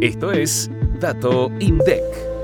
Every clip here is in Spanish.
Esto es Dato INDEC.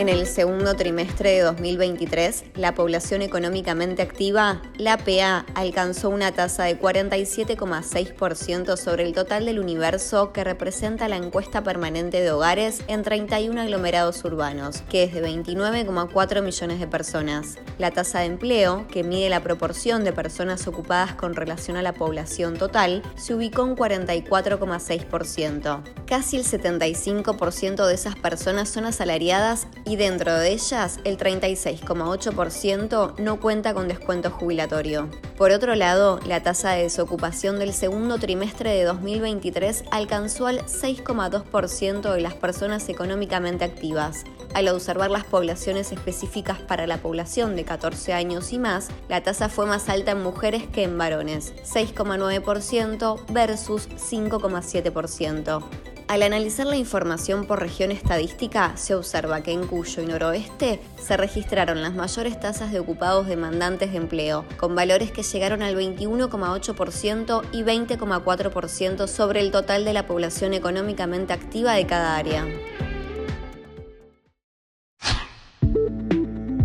En el segundo trimestre de 2023, la población económicamente activa, la PA, alcanzó una tasa de 47,6% sobre el total del universo que representa la encuesta permanente de hogares en 31 aglomerados urbanos, que es de 29,4 millones de personas. La tasa de empleo, que mide la proporción de personas ocupadas con relación a la población total, se ubicó en 44,6%. Casi el 75% de esas personas son asalariadas y dentro de ellas el 36,8% no cuenta con descuento jubilatorio. Por otro lado, la tasa de desocupación del segundo trimestre de 2023 alcanzó al 6,2% de las personas económicamente activas. Al observar las poblaciones específicas para la población de 14 años y más, la tasa fue más alta en mujeres que en varones, 6,9% versus 5,7%. Al analizar la información por región estadística, se observa que en Cuyo y Noroeste se registraron las mayores tasas de ocupados demandantes de empleo, con valores que llegaron al 21,8% y 20,4% sobre el total de la población económicamente activa de cada área.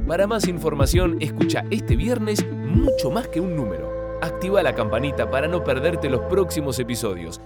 Para más información, escucha este viernes mucho más que un número. Activa la campanita para no perderte los próximos episodios